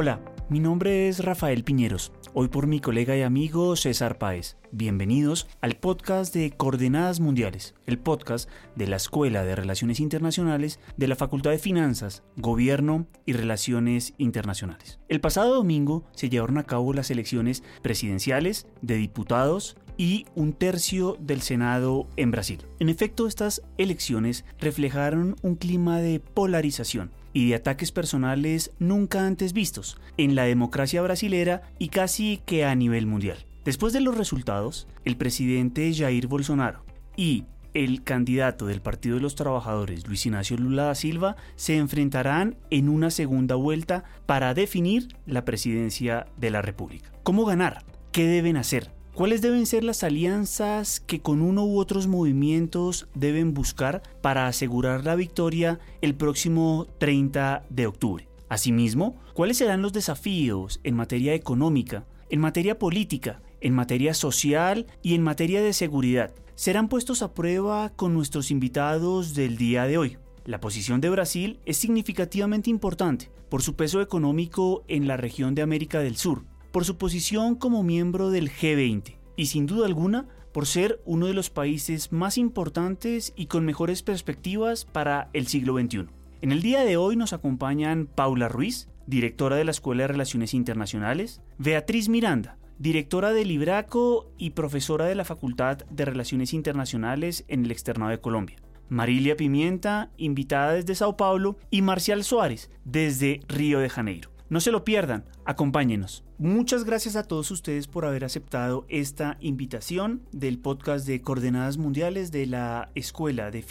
Hola, mi nombre es Rafael Piñeros, hoy por mi colega y amigo César Páez. Bienvenidos al podcast de Coordenadas Mundiales, el podcast de la Escuela de Relaciones Internacionales de la Facultad de Finanzas, Gobierno y Relaciones Internacionales. El pasado domingo se llevaron a cabo las elecciones presidenciales, de diputados y un tercio del Senado en Brasil. En efecto, estas elecciones reflejaron un clima de polarización y de ataques personales nunca antes vistos en la democracia brasilera y casi que a nivel mundial. Después de los resultados, el presidente Jair Bolsonaro y el candidato del Partido de los Trabajadores, Luis Ignacio Lula da Silva, se enfrentarán en una segunda vuelta para definir la presidencia de la República. ¿Cómo ganar? ¿Qué deben hacer? ¿Cuáles deben ser las alianzas que con uno u otros movimientos deben buscar para asegurar la victoria el próximo 30 de octubre? Asimismo, ¿cuáles serán los desafíos en materia económica, en materia política, en materia social y en materia de seguridad? Serán puestos a prueba con nuestros invitados del día de hoy. La posición de Brasil es significativamente importante por su peso económico en la región de América del Sur, por su posición como miembro del G20 y sin duda alguna por ser uno de los países más importantes y con mejores perspectivas para el siglo XXI. En el día de hoy nos acompañan Paula Ruiz, directora de la Escuela de Relaciones Internacionales, Beatriz Miranda, directora del Libraco y profesora de la Facultad de Relaciones Internacionales en el Externado de Colombia, Marilia Pimienta, invitada desde Sao Paulo, y Marcial Suárez, desde Río de Janeiro. No se lo pierdan, acompáñenos. Muchas gracias a todos ustedes por haber aceptado esta invitación del podcast de Coordenadas Mundiales de la Escuela de,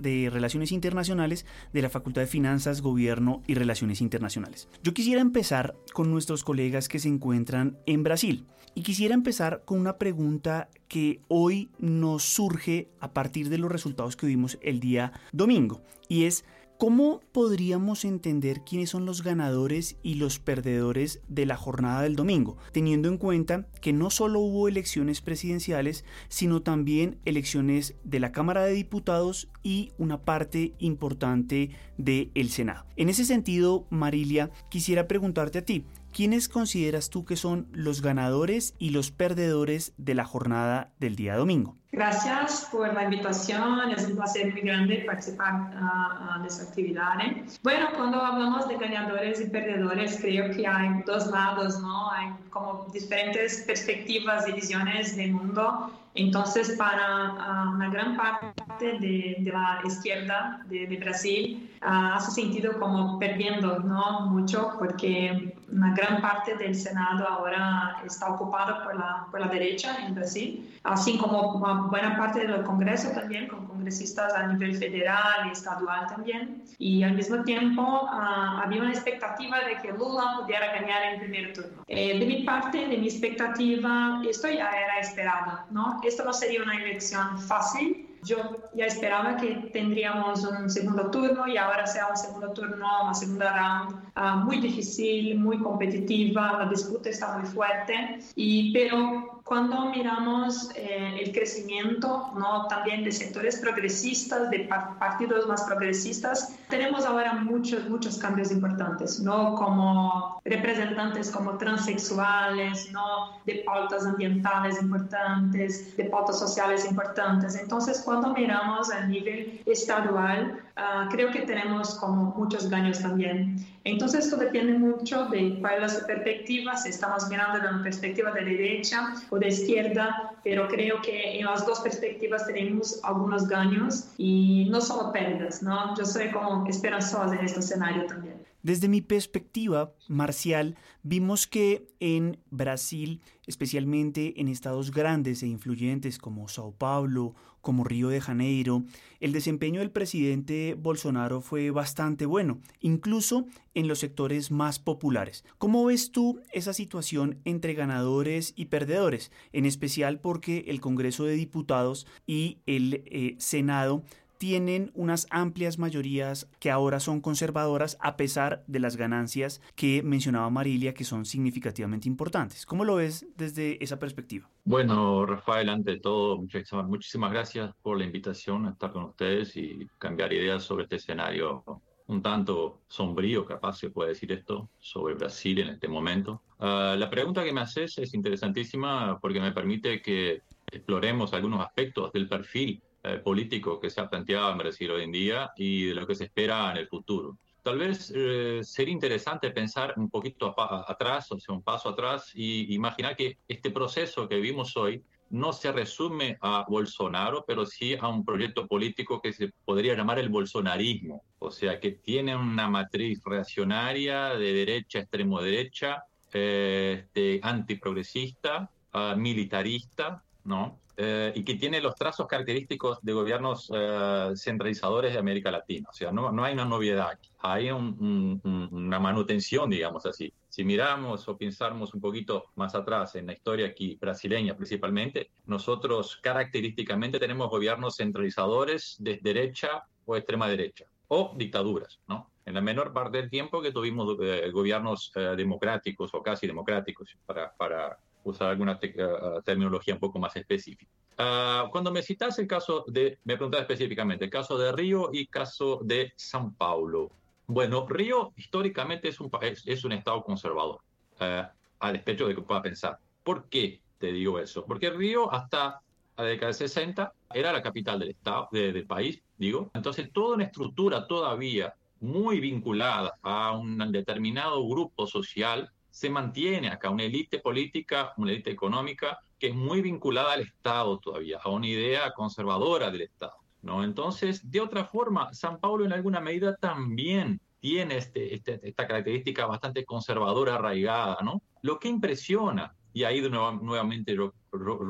de, Relaciones Internacionales de la Facultad de Finanzas, Gobierno y Relaciones Internacionales. Yo quisiera empezar con nuestros colegas que se encuentran en Brasil y quisiera empezar con una pregunta que hoy nos surge a partir de los resultados que vimos el día domingo y es ¿Cómo podríamos entender quiénes son los ganadores y los perdedores de la jornada del domingo, teniendo en cuenta que no solo hubo elecciones presidenciales, sino también elecciones de la Cámara de Diputados y una parte importante del Senado? En ese sentido, Marilia, quisiera preguntarte a ti, ¿quiénes consideras tú que son los ganadores y los perdedores de la jornada del día domingo? Gracias por la invitación, es un placer muy grande participar uh, de actividad. ¿eh? Bueno, cuando hablamos de ganadores y perdedores, creo que hay dos lados, ¿no? Hay como diferentes perspectivas y visiones del mundo. Entonces, para uh, una gran parte de, la izquierda de, de Brasil, uh, hace sentido como perdiendo, ¿no? Mucho, porque una gran parte del Senado ahora está ocupado por la, por la derecha en Brasil, así como buena parte del Congreso también, con congresistas a nivel federal y estadual también. Y al mismo tiempo uh, había una expectativa de que Lula pudiera ganar en primer turno. Eh, de mi parte, de mi expectativa, esto ya era esperado, ¿no? Esto no sería una elección fácil, yo ya esperaba que tendríamos un segundo turno y ahora sea un segundo turno, una segunda round uh, muy difícil, muy competitiva, la disputa está muy fuerte, y, pero cuando miramos eh, el crecimiento ¿no? también de sectores progresistas, de partidos más progresistas, tenemos ahora muchos, muchos cambios importantes, ¿no? como representantes como transexuales, ¿no? de pautas ambientales importantes, de pautas sociales importantes. Entonces, cuando miramos a nivel estadual, uh, creo que tenemos como muchos ganos también. Entonces, esto depende mucho de cuál es la perspectiva, si estamos mirando de una perspectiva de derecha o de izquierda, pero creo que en las dos perspectivas tenemos algunos ganos y no solo pérdidas, ¿no? Yo soy como esperanzosa en este escenario también. Desde mi perspectiva, Marcial, vimos que en Brasil, especialmente en estados grandes e influyentes como Sao Paulo, como Río de Janeiro, el desempeño del presidente Bolsonaro fue bastante bueno, incluso en los sectores más populares. ¿Cómo ves tú esa situación entre ganadores y perdedores? En especial porque el Congreso de Diputados y el eh, Senado tienen unas amplias mayorías que ahora son conservadoras a pesar de las ganancias que mencionaba Marilia que son significativamente importantes. ¿Cómo lo ves desde esa perspectiva? Bueno, Rafael, ante todo, muchísimas, gracias por la invitación a estar con ustedes y cambiar ideas sobre este escenario un tanto sombrío, capaz se puede decir esto, sobre Brasil en este momento. Ah, la pregunta que me haces es interesantísima porque me permite que exploremos algunos aspectos del perfil eh, político que se ha planteado en Brasil hoy en día y de lo que se espera en el futuro. Tal vez eh, sería interesante pensar un poquito atrás, o sea, un paso atrás, y imaginar que este proceso que vivimos hoy no se resume a Bolsonaro, pero sí a un proyecto político que se podría llamar el bolsonarismo, o sea, que tiene una matriz reaccionaria de derecha, extremo derecha, eh, antiprogresista, ah, militarista, ¿no? Eh, y que tiene los trazos característicos de gobiernos eh, centralizadores de América Latina. O sea, no, no hay una novedad hay una manutención, digamos así. Si miramos o pensamos un poquito más atrás en la historia aquí brasileña principalmente, nosotros característicamente tenemos gobiernos centralizadores de derecha o extrema derecha, o dictaduras, ¿no? En la menor parte del tiempo que tuvimos eh, gobiernos democráticos o casi democráticos, para, para usar alguna eh, eh, terminología un poco más específica. Ah, cuando me citas el caso de, me preguntas específicamente, el caso de Río y caso de San Paulo. Bueno, Río históricamente es un, es, un estado conservador, uh, al despecho de que pueda pensar. ¿Por qué te digo eso? Porque Río hasta la década de 60 era la capital del estado, del país, digo. Entonces, toda una estructura todavía muy vinculada a un determinado grupo social se mantiene acá una élite política, una élite económica que es muy vinculada al Estado todavía, a una idea conservadora del Estado. ¿no? Entonces, de otra forma, San Paulo en alguna medida también tiene este, este esta característica bastante conservadora arraigada, ¿no? Lo que impresiona, y ahí nuevamente yo,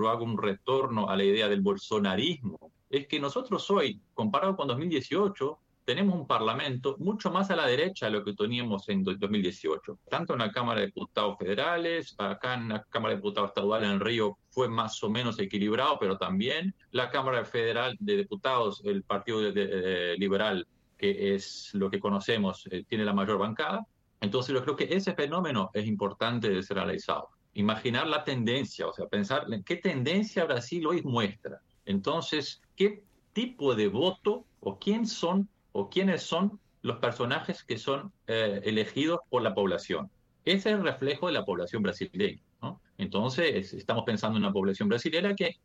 hago un retorno a la idea del bolsonarismo, es que nosotros hoy, comparado con 2018, tenemos un parlamento mucho más a la derecha de lo que teníamos en 2018. Tanto en la Cámara de Diputados Federales, acá en la Cámara de Diputados Estadual en Río fue más o menos equilibrado, pero también la Cámara Federal de Diputados, el Partido Liberal, que es lo que conocemos, eh, tiene la mayor bancada. Entonces yo creo que ese fenómeno es importante de ser analizado. Imaginar la tendencia, o sea, pensar en qué tendencia Brasil hoy muestra. Entonces, ¿qué tipo de voto o quién son o quiénes son los personajes que son eh, elegidos por la población. Ese es el reflejo de la población brasileña. Entonces, estamos pensando en una población brasileña que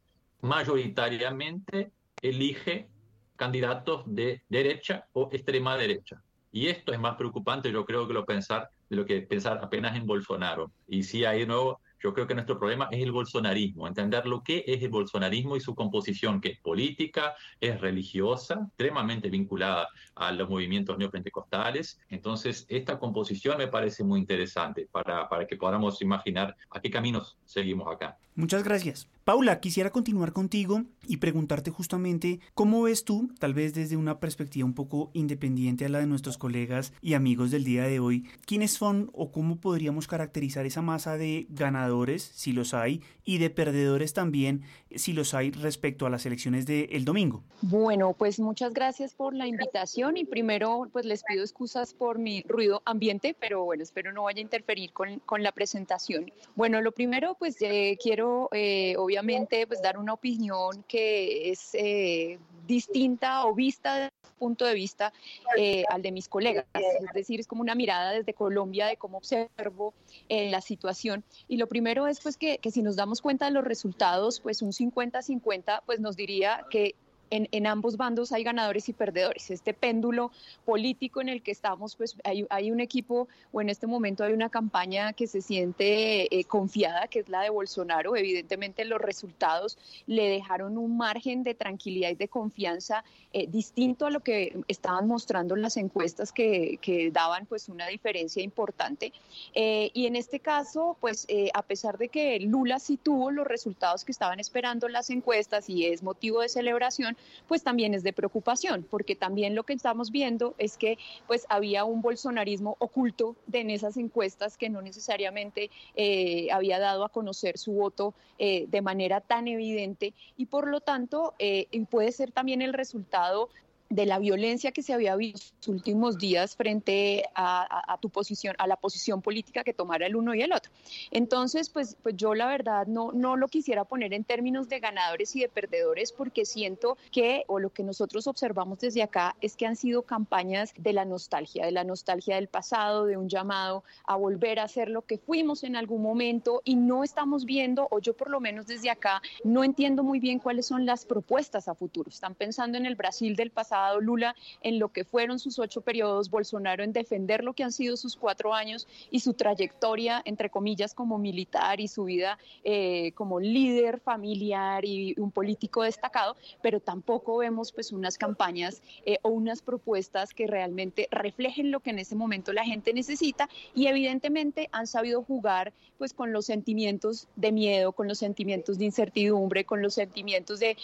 mayoritariamente elige candidatos de derecha o extrema derecha. Y esto es más preocupante, yo creo, que lo pensar de lo que pensar apenas en Bolsonaro. Y sí, de nuevo yo creo que nuestro problema es el bolsonarismo, entender lo que es el bolsonarismo y su composición, que es política, es religiosa, extremadamente vinculada a los movimientos neopentecostales. Entonces, esta composición me parece muy interesante para, para que podamos imaginar a qué caminos seguimos acá. Muchas gracias. Paula, quisiera continuar contigo y preguntarte justamente cómo ves tú, tal vez desde una perspectiva un poco independiente a la de nuestros colegas y amigos del día de hoy, quiénes son o cómo podríamos caracterizar esa masa de ganadores, si los hay, y de perdedores también, si los hay respecto a las elecciones del domingo. Bueno, pues muchas gracias por la invitación y primero pues les pido excusas por mi ruido ambiente, pero bueno, espero no vaya a interferir con, con la presentación. Bueno, lo primero pues eh, quiero eh, obviamente obviamente pues dar una opinión que es eh, distinta o vista desde el punto de vista eh, al de mis colegas. Es decir, es como una mirada desde Colombia de cómo observo eh, la situación. Y lo primero es pues que, que si nos damos cuenta de los resultados, pues un 50-50 pues nos diría que en, ambos bandos hay ganadores y perdedores. Este péndulo político en el que estamos, pues hay, un equipo o en este momento hay una campaña que se siente eh, confiada, que es la de Bolsonaro. Evidentemente los resultados le dejaron un margen de tranquilidad y de confianza eh, distinto a lo que estaban mostrando las encuestas que, daban pues una diferencia importante. Eh, y en este caso, pues a pesar de que Lula sí tuvo los resultados que estaban esperando las encuestas y es motivo de celebración, pues también es de preocupación, porque también lo que estamos viendo es que pues había un bolsonarismo oculto de en esas encuestas que no necesariamente eh, había dado a conocer su voto eh, de manera tan evidente y por lo tanto eh, puede ser también el resultado de la violencia que se había visto en los últimos días frente a, tu posición, a la posición política que tomara el uno y el otro. Entonces, pues, pues yo la verdad no, no lo quisiera poner en términos de ganadores y de perdedores porque siento que, o lo que nosotros observamos desde acá, es que han sido campañas de la nostalgia, de la nostalgia del pasado, de un llamado a volver a ser lo que fuimos en algún momento y no estamos viendo, o yo por lo menos desde acá, no entiendo muy bien cuáles son las propuestas a futuro. Están pensando en el Brasil del pasado Lula en lo que fueron sus ocho periodos, Bolsonaro en defender lo que han sido sus cuatro años y su trayectoria, entre comillas, como militar y su vida eh, como líder familiar y un político destacado, pero tampoco vemos pues unas campañas eh, o unas propuestas que realmente reflejen lo que en ese momento la gente necesita y evidentemente han sabido jugar pues con los sentimientos de miedo, con los sentimientos de incertidumbre, con los sentimientos de,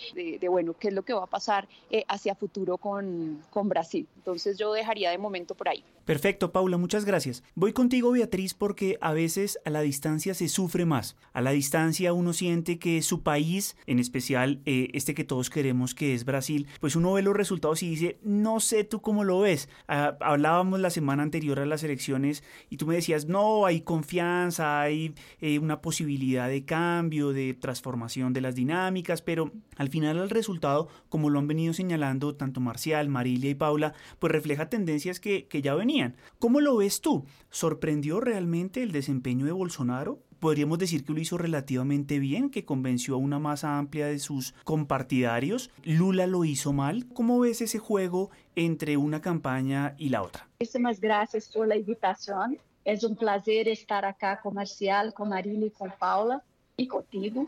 bueno, qué es lo que va a pasar eh, hacia futuro con, con Brasil. Entonces yo dejaría de momento por ahí. Perfecto, Paula, muchas gracias. Voy contigo, Beatriz, porque a veces a la distancia se sufre más. A la distancia uno siente que su país, en especial eh, este que todos queremos que es Brasil, pues uno ve los resultados y dice, no sé tú cómo lo ves. Ah, hablábamos la semana anterior a las elecciones y tú me decías, no, hay confianza, hay eh, una posibilidad de cambio, de transformación de las dinámicas, pero al final el resultado, como lo han venido señalando tanto Marcial, Marilia y Paula, pues refleja tendencias que, que ya venían ¿Cómo lo ves tú? ¿Sorprendió realmente el desempeño de Bolsonaro? podríamos decir que lo hizo relativamente bien, que convenció a una masa amplia de sus compartidarios. Lula lo hizo mal. ¿Cómo ves ese juego entre una campaña y la otra? Muchísimas gracias por la invitación. Es un placer estar acá con Marcial, con Marina y con Paula y contigo.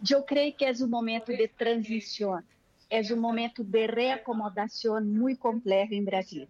Yo creo que es un momento de transición, es un momento de reacomodación muy complejo en Brasil.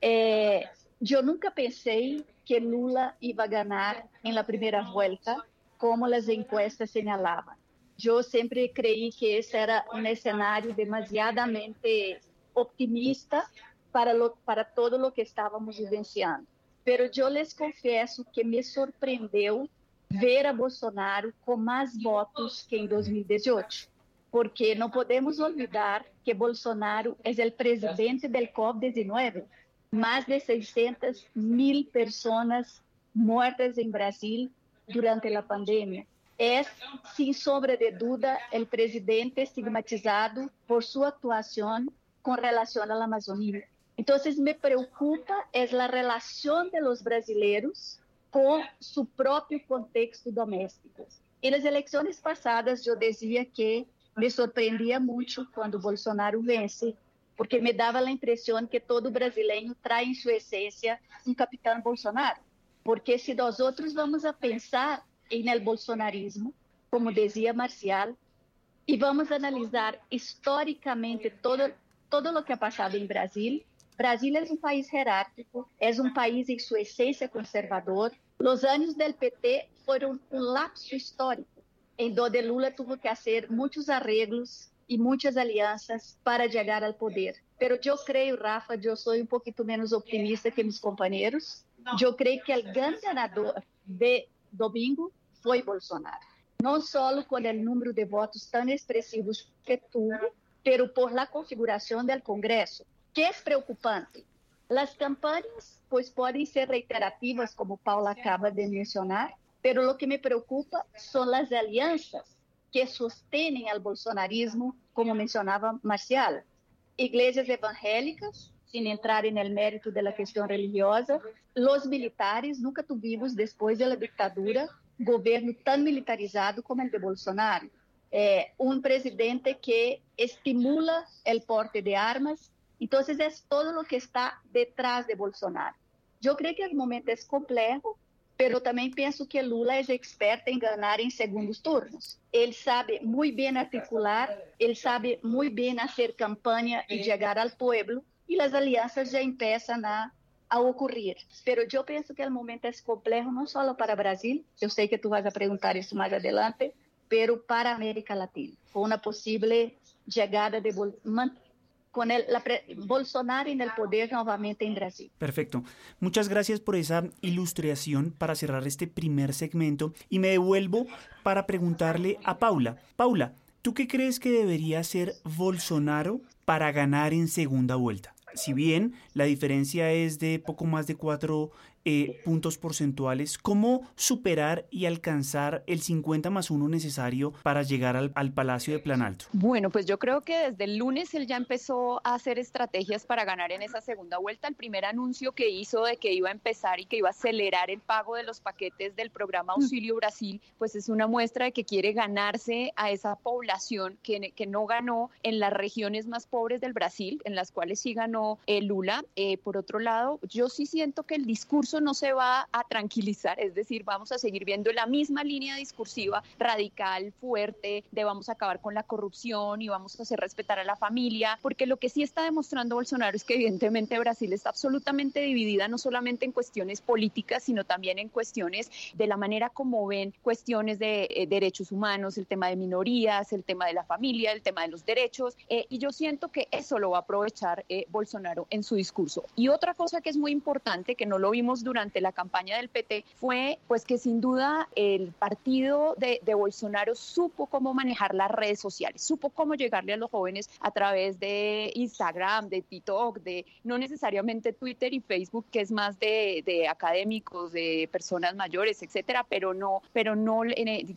É, eu nunca pensei que Lula ia ganhar la primeira volta, como as encuestas señalavam. Eu sempre creí que esse era um cenário demasiadamente optimista para, lo, para todo o que estávamos vivenciando. Pero eu les confesso que me surpreendeu ver a Bolsonaro com mais votos que em 2018, porque não podemos olvidar que Bolsonaro é o presidente do COVID-19 más de 600 mil personas muertas en Brasil durante la pandemia. Es, sin sombra de duda, el presidente estigmatizado por su actuación con relación a la Amazonía. Entonces, me preocupa es la relación de los brasileños con su propio contexto doméstico. En las elecciones pasadas, yo decía que me sorprendía mucho cuando Bolsonaro vence, porque me dava a impressão que todo brasileiro traz em sua essência um capitão Bolsonaro. Porque se nós outros vamos a pensar el bolsonarismo, como dizia Marcial, e vamos analisar historicamente todo todo o que ha passado em Brasil, Brasil é um país hierárquico, é um país em sua essência conservador. Os anos do PT foram um lapso histórico, em onde Lula teve que fazer muitos arreglos e muitas alianças para chegar ao poder. Pero eu creio, Rafa, eu sou um pouquinho menos optimista que meus companheiros. Eu creio que o grande ganador de domingo foi Bolsonaro. Não só com o número de votos tão expressivos que tuvo, pero por la configuração do Congresso, que é preocupante. As campanhas, pois, podem ser reiterativas, como Paula acaba de mencionar, pero o que me preocupa são as alianças que sostenem o bolsonarismo, como mencionava Marcial. Igrejas evangélicas, sem entrar no mérito da questão religiosa, os militares, nunca tuvimos, depois da ditadura, governo tão militarizado como o de Bolsonaro. É, um presidente que estimula o porte de armas. Então, é todo o que está detrás de Bolsonaro. Eu creio que o momento é complexo, pero também penso que Lula é expert em ganhar em segundos turnos. Ele sabe muito bem articular, ele sabe muito bem fazer campanha e chegar ao povo, e as alianças já começam a, a ocorrer. Pero eu penso que o momento é complexo não só para o Brasil, eu sei que tu vas a perguntar isso mais adelante, pero para a América Latina, com uma possível chegada de con el, la Bolsonaro en el poder nuevamente en Brasil. Perfecto. Muchas gracias por esa ilustración para cerrar este primer segmento y me devuelvo para preguntarle a Paula. Paula, ¿tú qué crees que debería hacer Bolsonaro para ganar en segunda vuelta? Si bien la diferencia es de poco más de cuatro eh, puntos porcentuales, ¿cómo superar y alcanzar el 50 más 1 necesario para llegar al, al, Palacio de Plan Alto? Bueno, pues yo creo que desde el lunes él ya empezó a hacer estrategias para ganar en esa segunda vuelta. El primer anuncio que hizo de que iba a empezar y que iba a acelerar el pago de los paquetes del programa mm. Auxilio Brasil, pues es una muestra de que quiere ganarse a esa población que, que no ganó en las regiones más pobres del Brasil, en las cuales sí ganó eh, Lula. Eh, por otro lado, yo sí siento que el discurso no se va a tranquilizar, es decir, vamos a seguir viendo la misma línea discursiva radical, fuerte, de vamos a acabar con la corrupción y vamos a hacer respetar a la familia, porque lo que sí está demostrando Bolsonaro es que evidentemente Brasil está absolutamente dividida, no solamente en cuestiones políticas, sino también en cuestiones de la manera como ven cuestiones de eh, derechos humanos, el tema de minorías, el tema de la familia, el tema de los derechos, eh, y yo siento que eso lo va a aprovechar eh, Bolsonaro en su discurso. Y otra cosa que es muy importante, que no lo vimos durante la campaña del PT fue pues que sin duda el partido de, Bolsonaro supo cómo manejar las redes sociales, supo cómo llegarle a los jóvenes a través de Instagram, de TikTok, de no necesariamente Twitter y Facebook, que es más de, de académicos, de personas mayores, etcétera, pero no, pero no,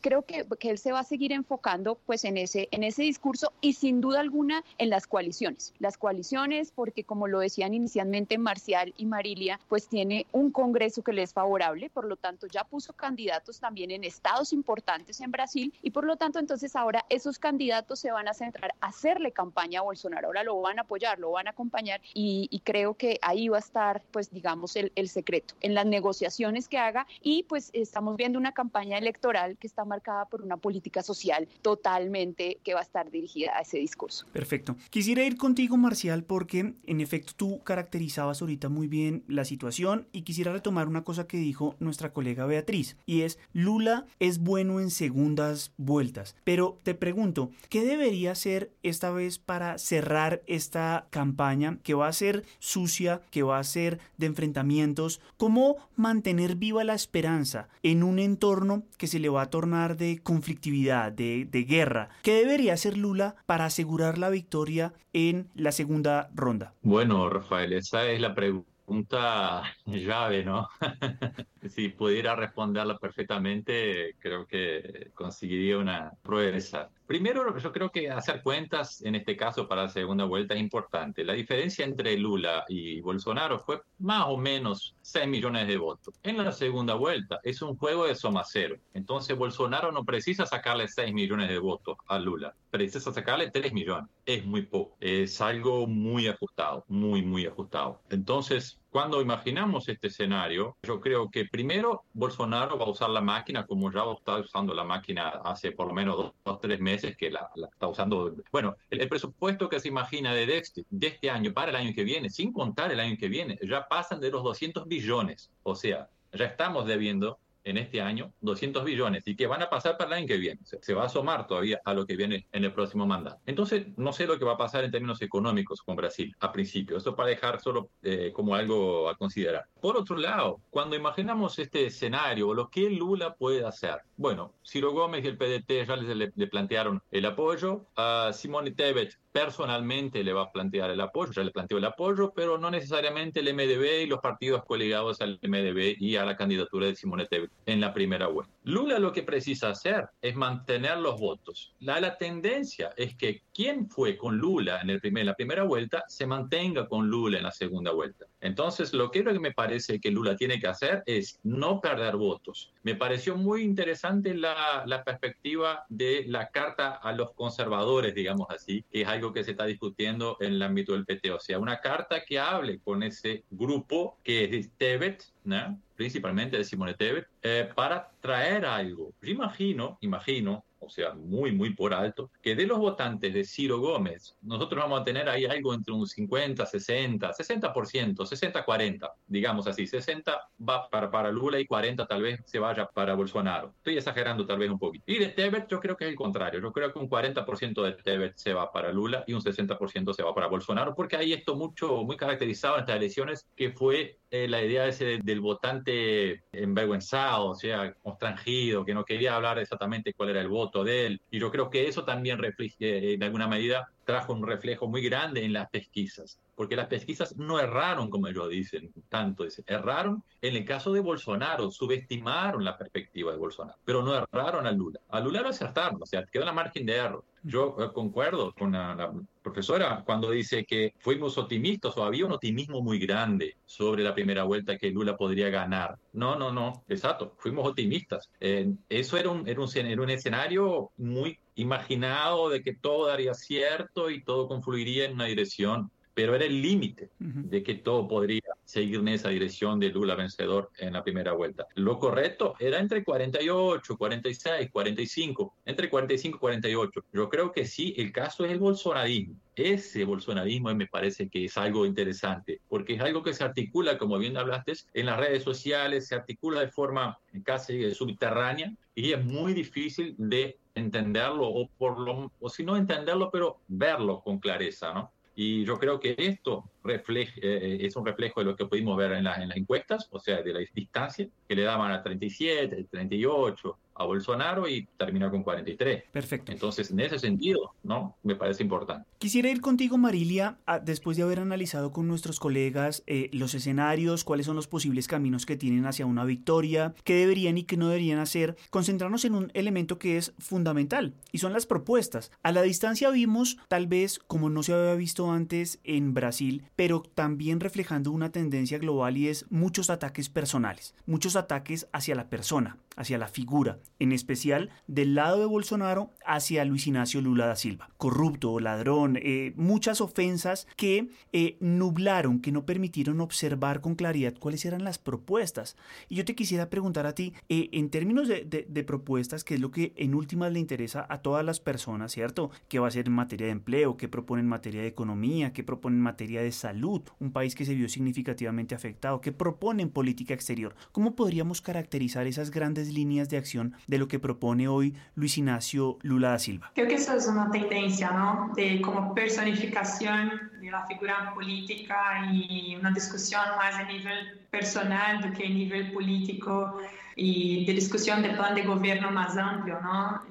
creo que, que él se va a seguir enfocando pues en ese, en ese discurso y sin duda alguna en las coaliciones. Las coaliciones, porque como lo decían inicialmente Marcial y Marilia, pues tiene un Congreso que le es favorable, por lo tanto ya puso candidatos también en estados importantes en Brasil y por lo tanto entonces ahora esos candidatos se van a centrar a hacerle campaña a Bolsonaro, ahora lo van a apoyar, lo van a acompañar y, creo que ahí va a estar pues digamos el, el secreto en las negociaciones que haga y pues estamos viendo una campaña electoral que está marcada por una política social totalmente que va a estar dirigida a ese discurso. Perfecto. Quisiera ir contigo, Marcial, porque en efecto tú caracterizabas ahorita muy bien la situación y quisiera retomar una cosa que dijo nuestra colega Beatriz, y es, Lula es bueno en segundas vueltas. Pero te pregunto, ¿qué debería hacer esta vez para cerrar esta campaña que va a ser sucia, que va a ser de enfrentamientos? ¿Cómo mantener viva la esperanza en un entorno que se le va a tornar de conflictividad, de, de guerra? ¿Qué debería hacer Lula para asegurar la victoria en la segunda ronda? Bueno, Rafael, esa es la pregunta pregunta llave, ¿no? si pudiera responderla perfectamente, creo que conseguiría una proeza. Primero, yo creo que hacer cuentas en este caso para la segunda vuelta es importante. La diferencia entre Lula y Bolsonaro fue más o menos 6 millones de votos. En la segunda vuelta es un juego de suma cero. Entonces Bolsonaro no precisa sacarle 6 millones de votos a Lula, precisa sacarle 3 millones. Es muy poco. Es algo muy ajustado, muy, muy ajustado. Entonces, cuando imaginamos este escenario, yo creo que primero Bolsonaro va a usar la máquina como ya está usando la máquina hace por lo menos dos o tres meses que la, está usando. Bueno, el, presupuesto que se imagina de, este, de este año para el año que viene, sin contar el año que viene, ya pasan de los 200 billones. O sea, ya estamos debiendo en este año 200 billones y que van a pasar para el año que viene. Se, va a sumar todavía a lo que viene en el próximo mandato. Entonces, no sé lo que va a pasar en términos económicos con Brasil a principio. Eso para dejar solo eh, como algo a considerar. Por otro lado, cuando imaginamos este escenario, lo que Lula puede hacer. Bueno, Ciro Gómez y el PDT ya le, le plantearon el apoyo. A Simone Tebet personalmente le va a plantear el apoyo, ya le planteó el apoyo, pero no necesariamente el MDB y los partidos colegados al MDB y a la candidatura de Simone Tebet en la primera vuelta. Lula lo que precisa hacer es mantener los votos. La, la tendencia es que quien fue con Lula en, el primer, en la primera vuelta se mantenga con Lula en la segunda vuelta. Entonces, lo que, me parece que Lula tiene que hacer es no perder votos. Me pareció muy interesante la, perspectiva de la carta a los conservadores, digamos así, que es algo que se está discutiendo en el ámbito del PT. O sea, una carta que hable con ese grupo que es Tebet, ¿no? principalmente de Simone Tebet, eh, para traer algo. Yo imagino, imagino, o sea, muy, muy por alto, que de los votantes de Ciro Gómez, nosotros vamos a tener ahí algo entre un 50, 60, 60%, 60, 40, digamos así, 60 va para, para Lula y 40 tal vez se vaya para Bolsonaro. Estoy exagerando tal vez un poquito. Y de Tebet yo creo que es el contrario, yo creo que un 40% de Tebet se va para Lula y un 60% se va para Bolsonaro, porque hay esto mucho, muy caracterizado en estas elecciones, que fue eh, la idea ese del votante envergüenzado, o sea, constrangido, que no quería hablar exactamente cuál era el voto de él. Y yo creo que eso también refleja, eh, en alguna medida trajo un reflejo muy grande en las pesquisas, porque las pesquisas no erraron, como ellos dicen, tanto dicen, erraron en el caso de Bolsonaro, subestimaron la perspectiva de Bolsonaro, pero no erraron a Lula. A Lula lo acertaron, o sea, quedó en la margen de error. Yo eh, concuerdo con la, profesora cuando dice que fuimos optimistas o había un optimismo muy grande sobre la primera vuelta que Lula podría ganar. No, no, no, exacto, fuimos optimistas. Eh, eso era un, era, un, era un escenario muy imaginado de que todo daría cierto y todo confluiría en una dirección, pero era el límite de que todo podría seguir en esa dirección de Lula vencedor en la primera vuelta. Lo correcto era entre 48, 46, 45, entre 45 y 48. Yo creo que sí, el caso es el bolsonarismo. Ese bolsonarismo me parece que es algo interesante, porque es algo que se articula, como bien hablaste, en las redes sociales, se articula de forma casi subterránea y es muy difícil de entenderlo o por lo, o si no entenderlo, pero verlo con clareza, ¿no? Y yo creo que esto eh, es un reflejo de lo que pudimos ver en, en las encuestas, o sea, de la distancia que le daban a 37, 38, a Bolsonaro y terminó con 43. Perfecto. Entonces, en ese sentido, ¿no? Me parece importante. Quisiera ir contigo, Marilia, después de haber analizado con nuestros colegas eh, los escenarios, cuáles son los posibles caminos que tienen hacia una victoria, qué deberían y qué no deberían hacer, concentrarnos en un elemento que es fundamental y son las propuestas. A la distancia vimos, tal vez como no se había visto antes en Brasil, pero también reflejando una tendencia global y es muchos ataques personales, muchos ataques hacia la persona, hacia la figura, en especial del lado de Bolsonaro hacia Luis Ignacio Lula da Silva. Corrupto, ladrón, eh, muchas ofensas que eh, nublaron, que no permitieron observar con claridad cuáles eran las propuestas. Y yo te quisiera preguntar a ti, eh, en términos de, propuestas, que es lo que en últimas le interesa a todas las personas, ¿cierto? ¿Qué va a ser en materia de empleo? ¿Qué propone en materia de economía? ¿Qué propone en materia de salud? Un país que se vio significativamente afectado. ¿Qué propone en política exterior? ¿Cómo podríamos caracterizar esas grandes líneas de acción de lo que propone hoy Luis Ignacio Lula da Silva. Creo que eso es una tendencia, ¿no? De como personificación de la figura política y una discusión más a nivel personal do que a nivel político y de discusión del plan de gobierno más amplio, ¿no?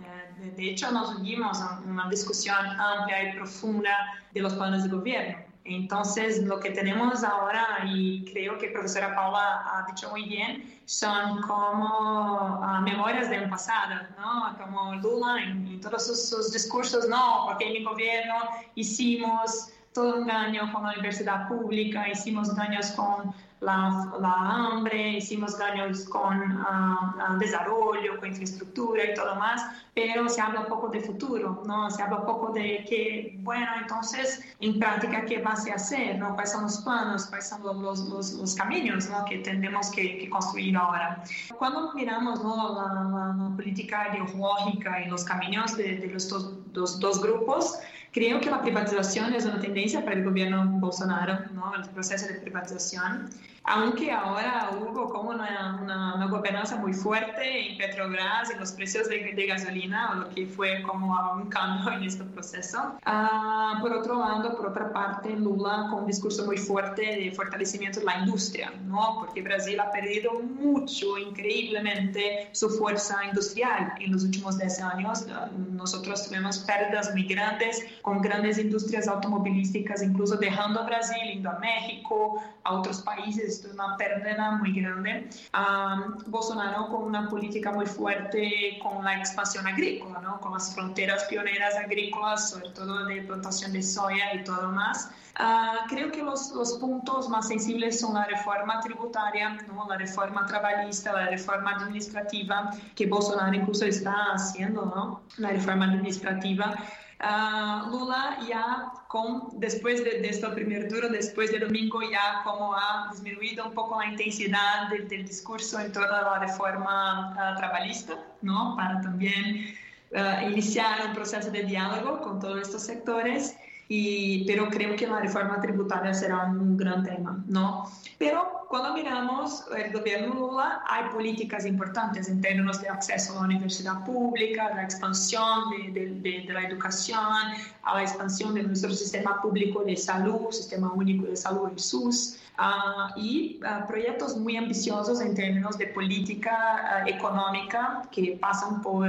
Eh, de hecho, nos unimos a una discusión amplia y profunda de los planes de gobierno Entonces, lo que tenemos ahora, y creo que profesora Paula ha dicho muy bien, son como uh, memorias del pasado, ¿no? Como Lula en, todos sus, sus, discursos, no, porque en mi gobierno hicimos todo un daño con la universidad pública, hicimos daños con la, la hambre, hicimos daños con uh, desarrollo, con infraestructura y todo más, pero se habla poco de futuro, ¿no? Se habla poco de que, bueno, entonces, en práctica, ¿qué va a hacer? ¿no? ¿Cuáles son los planos? ¿Cuáles son los, los, los caminos ¿no? que tenemos que, que, construir ahora? Cuando miramos ¿no? la, la, la, política ideológica y los caminos de, de los dos, dos, dos grupos, Creo que la privatización es una tendencia para el gobierno Bolsonaro, ¿no? el proceso de privatización aunque ahora hubo como una, una, una, gobernanza muy fuerte en Petrobras, en los precios de, de, gasolina, lo que fue como un cambio en este proceso. Uh, por otro lado, por otra parte, Lula con un discurso muy fuerte de fortalecimiento de la industria, ¿no? porque Brasil ha perdido mucho, increíblemente, su fuerza industrial en los últimos 10 años. Uh, nosotros tuvimos pérdidas muy grandes con grandes industrias automovilísticas, incluso dejando a Brasil, yendo a México, a otros países esto es una pérdida muy grande. Um, Bolsonaro con una política muy fuerte con la expansión agrícola, ¿no? con las fronteras pioneras agrícolas, sobre todo de plantación de soya y todo más. Uh, creo que los, los, puntos más sensibles son la reforma tributaria, ¿no? la reforma trabalhista, la reforma administrativa, que Bolsonaro incluso está haciendo, ¿no? la reforma administrativa. Uh, Lula ya con, después de, de, este primer duro, después de domingo, ya como ha disminuido un poco la intensidad del, discurso en toda la reforma uh, trabalhista, ¿no? Para también uh, iniciar un proceso de diálogo con todos estos sectores. Y, pero creo que la reforma tributaria será un gran tema, ¿no? Pero cuando miramos el gobierno Lula, hay políticas importantes en términos de acceso a la universidad pública, la expansión de, de, de, la educación, a la expansión de nuestro sistema público de salud, sistema único de salud, el SUS. Uh, y uh, proyectos muy ambiciosos en términos de política uh, económica que pasan por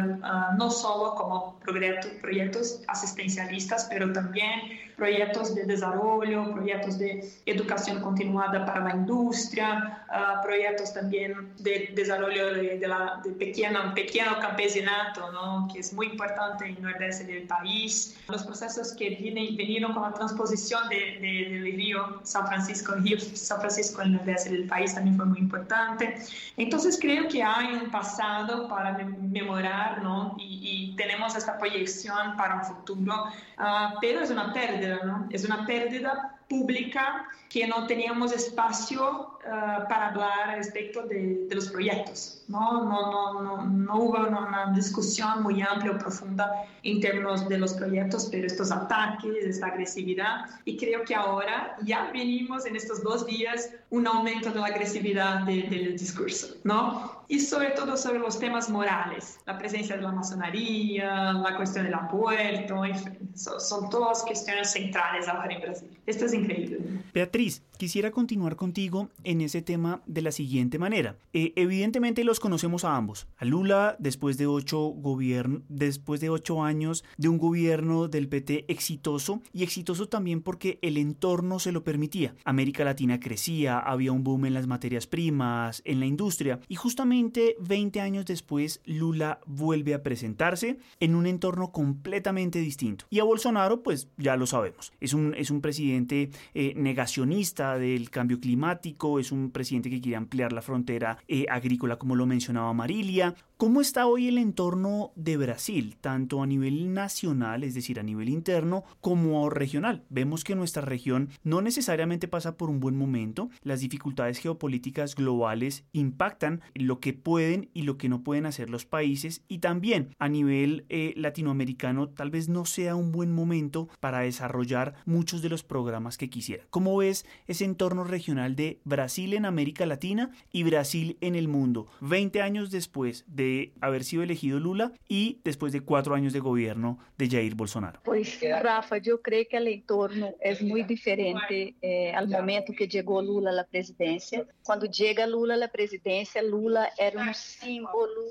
no solo como proyectos, proyectos asistencialistas, pero también proyectos de desarrollo, proyectos de educación continuada para la industria, proyectos también de desarrollo de, de, la, de pequeño, pequeño campesinato, ¿no? que es muy importante en el nordeste del país. Los procesos que vienen, vinieron con la transposición de, de, del río San Francisco, río San Francisco en el nordeste del país también fue muy importante. Entonces creo que hay un pasado para memorar ¿no? y, y tenemos esta proyección para un futuro, uh, pero es una pérdida, ¿no? es una pérdida pública que no teníamos espacio uh, para hablar respecto de, de, los proyectos. ¿no? No, no, no, no hubo una discusión muy amplia o profunda en términos de los proyectos, pero estos ataques, esta agresividad, y creo que ahora ya venimos en estos dos días un aumento de la agresividad de, del discurso, ¿no? Y sobre todo sobre los temas morales, la presencia de la masonería, la cuestión del aborto, en fin, son, son todas cuestiones centrales ahora en Brasil. Esto es increíble. Beatriz, quisiera continuar contigo en ese tema de la siguiente manera. Eh, evidentemente los conocemos a ambos. A Lula, después de ocho después de ocho años de un gobierno del PT exitoso y exitoso también porque el entorno se lo permitía. América Latina crecía, había un boom en las materias primas, en la industria y justamente 20 años después Lula vuelve a presentarse en un entorno completamente distinto. Y a Bolsonaro, pues ya lo sabemos, es un, es un presidente eh, negacionista del cambio climático, es un presidente que quiere ampliar la frontera eh, agrícola como lo mencionaba Marilia. ¿Cómo está hoy el entorno de Brasil, tanto a nivel nacional, es decir, a nivel interno, como regional? Vemos que nuestra región no necesariamente pasa por un buen momento, las dificultades geopolíticas globales impactan lo que pueden y lo que no pueden hacer los países y también a nivel eh, latinoamericano tal vez no sea un buen momento para desarrollar muchos de los programas que quisiera. ¿Cómo ves ese entorno regional de Brasil en América Latina y Brasil en el mundo? 20 años después de haber sido elegido Lula y después de cuatro años de gobierno de Jair Bolsonaro? Pues Rafa, yo creo que el entorno es muy diferente eh, al momento que llegó Lula a la presidencia. Cuando llega Lula a la presidencia, Lula era un símbolo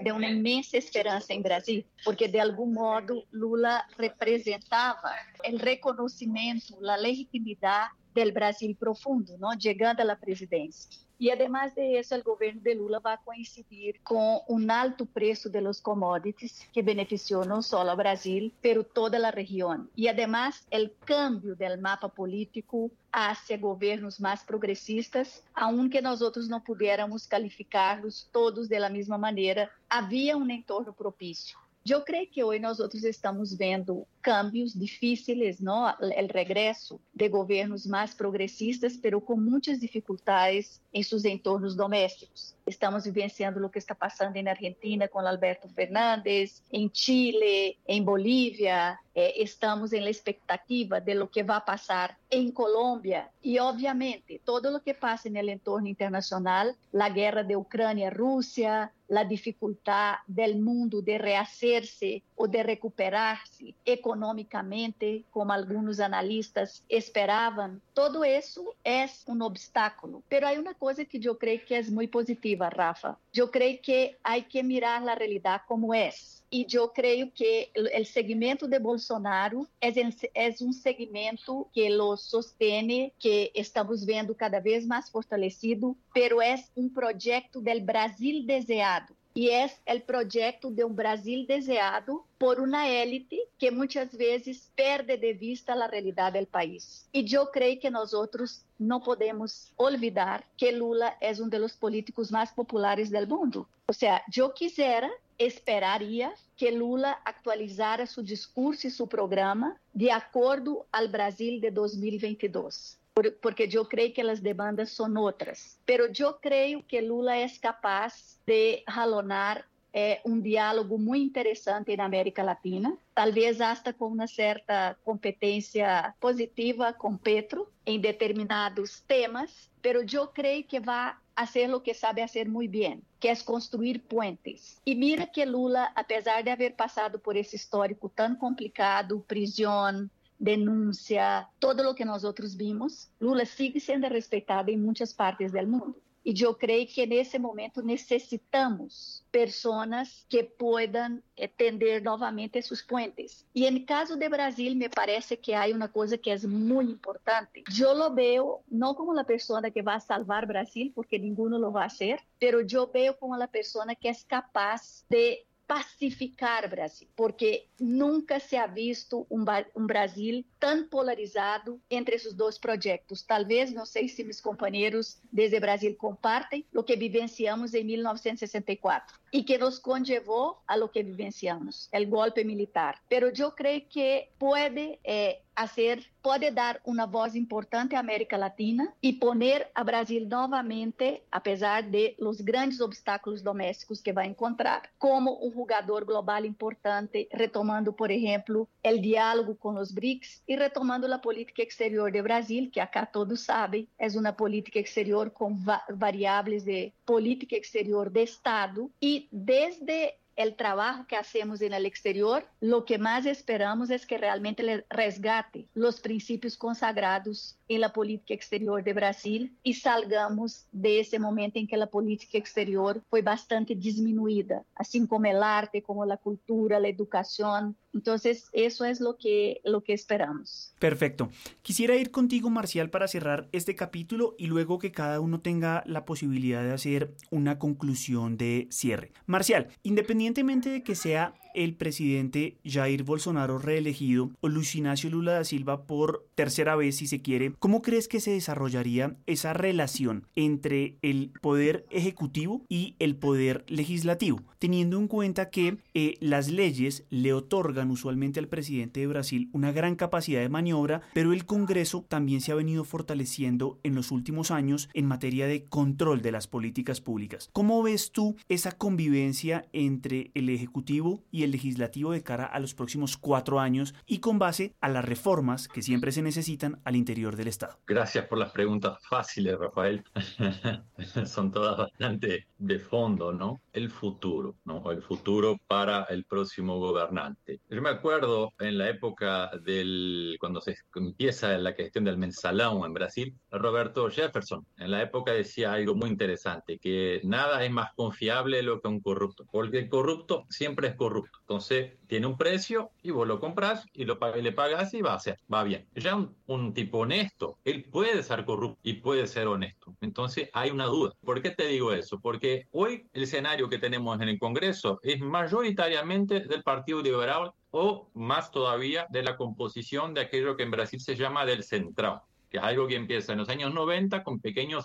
de una inmensa esperanza en Brasil, porque de algún modo Lula representaba el reconocimiento, la legitimidad del Brasil profundo, ¿no? llegando a la presidencia. E, además de isso, o governo de Lula vai coincidir com um alto preço de los commodities que beneficiou não só o Brasil, pero toda a região. E, además, o cambio do mapa político hacia governos mais progressistas, aunque nós outros não pudéssemos calificar-los todos da mesma maneira, havia um entorno propício. Eu creio que hoje nós outros estamos vendo cambios difíceis, não? O regresso de governos mais progressistas, pero com muitas dificuldades em seus entornos domésticos. Estamos vivenciando o que está passando na Argentina com Alberto Fernandes, em Chile, em Bolívia. Eh, estamos em expectativa de lo que vai passar em Colômbia e, obviamente, todo o que passa no entorno internacional, a guerra de Ucrânia-Rússia, a dificuldade do mundo de rehacerse ou de recuperar-se econômicamente, como alguns analistas esperavam. Todo isso é um obstáculo. Mas há uma coisa que eu creio que é muito positiva, Rafa. Eu creio que há que mirar a realidade como é. E eu creio que o segmento de Bolsonaro é, é um segmento que lo sostene, que estamos vendo cada vez mais fortalecido, pero é um projeto del Brasil desejado e é o projeto de um Brasil desejado por uma élite que muitas vezes perde de vista a realidade do país. E eu creio que nós outros não podemos olvidar que Lula é um dos políticos mais populares do mundo. Ou seja, eu quisera, esperaria que Lula atualizara seu discurso e seu programa de acordo ao Brasil de 2022 porque eu creio que as demandas são outras. Mas eu creio que Lula é capaz de jalonar é, um diálogo muito interessante na América Latina, talvez hasta com uma certa competência positiva com Petro, em determinados temas, pero eu creio que vai fazer o que sabe fazer muito bem, que é construir puentes. E mira que Lula, apesar de haver passado por esse histórico tão complicado, prisão, denúncia, todo o que nós outros vimos, Lula sigue sendo respeitado em muitas partes do mundo. E eu creio que nesse momento necessitamos pessoas que possam tender novamente esses puentes. E no caso de Brasil, me parece que há uma coisa que é muito importante. Eu lo veo não como a pessoa que vai salvar Brasil, porque ninguém lo vai fazer, mas eu vejo como a pessoa que é capaz de pacificar Brasil, porque nunca se ha visto um, um, Brasil tão polarizado entre esses dois projetos. Talvez, não sei se meus companheiros desde Brasil compartem o que vivenciamos em 1964 e que nos conllevou a lo que vivenciamos, o golpe militar. Pero eu creio que pode eh, hacer, pode dar uma voz importante à América Latina e poner a Brasil novamente, apesar de los grandes obstáculos domésticos que vai encontrar, como um jogador global importante, retomando, por exemplo, o diálogo com os BRICS e retomando a política exterior de Brasil, que acá todos sabem, é uma política exterior com va variáveis de política exterior de Estado e desde el trabajo que hacemos en el exterior, lo que más esperamos es que realmente le resgate los principios consagrados en la política exterior de Brasil y salgamos de ese momento en que la política exterior fue bastante disminuida, así como el arte, como la cultura, la educación, Entonces, eso es lo que, lo que esperamos. Perfecto. Quisiera ir contigo, Marcial, para cerrar este capítulo y luego que cada uno tenga la posibilidad de hacer una conclusión de cierre. Marcial, independientemente de que sea el presidente Jair Bolsonaro reelegido o Luis Ignacio Lula da Silva por tercera vez, si se quiere, ¿cómo crees que se desarrollaría esa relación entre el poder ejecutivo y el poder legislativo? Teniendo en cuenta que eh, las leyes le otorgan usualmente al presidente de Brasil una gran capacidad de maniobra, pero el Congreso también se ha venido fortaleciendo en los últimos años en materia de control de las políticas públicas. ¿Cómo ves tú esa convivencia entre el Ejecutivo y el legislativo de cara a los próximos cuatro años y con base a las reformas que siempre se necesitan al interior del Estado? Gracias por las preguntas fáciles, Rafael. Son todas bastante de fondo, ¿no? El futuro, ¿no? El futuro para el próximo gobernante. Yo me acuerdo en la época del, cuando se empieza la cuestión del mensalón en Brasil, Roberto Jefferson en la época decía algo muy interesante, que nada es más confiable lo que un corrupto, porque el corrupto siempre es corrupto. Entonces, tiene un precio y vos lo compras y lo le pagas y va a ser, va bien. Ya un, tipo honesto, él puede ser corrupto y puede ser honesto. Entonces, hay una duda. ¿Por qué te digo eso? Porque hoy el escenario que tenemos en el Congreso es mayoritariamente del Partido Liberal o más todavía de la composición de aquello que en Brasil se llama del central que es algo que empieza en los años 90 con pequeños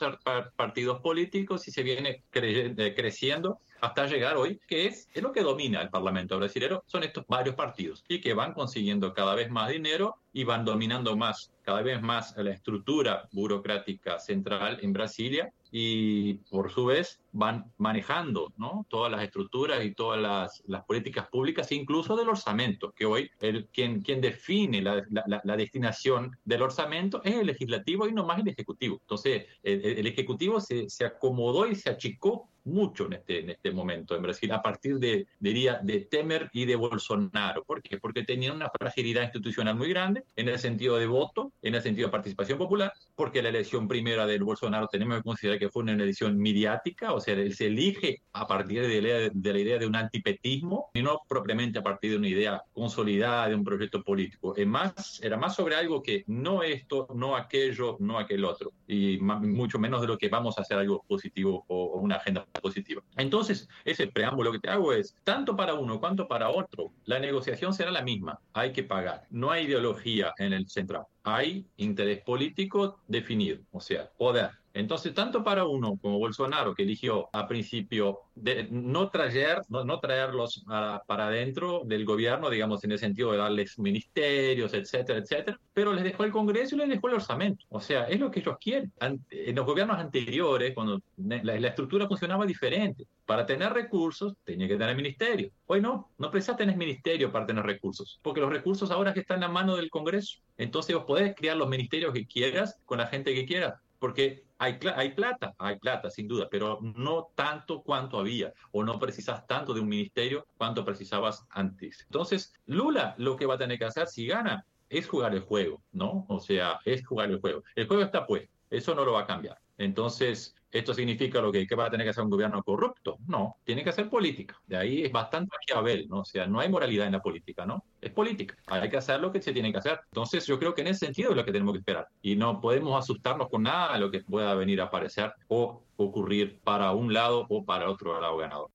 partidos políticos y se viene eh, creciendo hasta llegar hoy, que es, lo que domina el Parlamento brasileño, son estos varios partidos y que van consiguiendo cada vez más dinero y van dominando más, cada vez más la estructura burocrática central en Brasilia y por su vez van manejando ¿no? todas las estructuras y todas las, las, políticas públicas, incluso del orzamento, que hoy el, quien, quien define la, la, la, destinación del orzamento es el legislativo y no más el ejecutivo. Entonces, el, el ejecutivo se, se acomodó y se achicó mucho en este, en este momento en Brasil, a partir de, diría, de Temer y de Bolsonaro. ¿Por qué? Porque tenían una fragilidad institucional muy grande en el sentido de voto, en el sentido de participación popular, porque la elección primera del Bolsonaro tenemos que considerar que fue una elección mediática, o sea, él se elige a partir de la, idea, de la idea de un antipetismo y no propiamente a partir de una idea consolidada de un proyecto político. Es más, era más sobre algo que no esto, no aquello, no aquel otro, y mucho menos de lo que vamos a hacer algo positivo o, o una agenda positiva. Entonces, ese preámbulo que te hago es, tanto para uno cuanto para otro, la negociación será la misma, hay que pagar. No hay ideología en el central, hay interés político definido, o sea, poder. Entonces, tanto para uno como Bolsonaro, que eligió a principio de no traer, no, traerlos para adentro del gobierno, digamos, en el sentido de darles ministerios, etcétera, etcétera, pero les dejó el Congreso y les dejó el orzamento. O sea, es lo que ellos quieren. En los gobiernos anteriores, cuando la, estructura funcionaba diferente, para tener recursos tenía que tener ministerio. Hoy no, no precisas tener ministerio para tener recursos, porque los recursos ahora que están en la mano del Congreso. Entonces vos podés crear los ministerios que quieras con la gente que quieras, porque hay, hay plata, hay plata sin duda, pero no tanto cuanto había, o no precisas tanto de un ministerio cuanto precisabas antes. Entonces, Lula lo que va a tener que hacer si gana es jugar el juego, ¿no? O sea, es jugar el juego. El juego está puesto, eso no lo va a cambiar. Entonces, ¿esto significa lo que, que va a tener que hacer un gobierno corrupto? No, tiene que hacer política. De ahí es bastante Maquiavel, ¿no? O sea, no hay moralidad en la política, ¿no? Es política. Hay que hacer lo que se tiene que hacer. Entonces, yo creo que en ese sentido es lo que tenemos que esperar. Y no podemos asustarnos con nada de lo que pueda venir a aparecer o ocurrir para un lado o para otro lado ganador.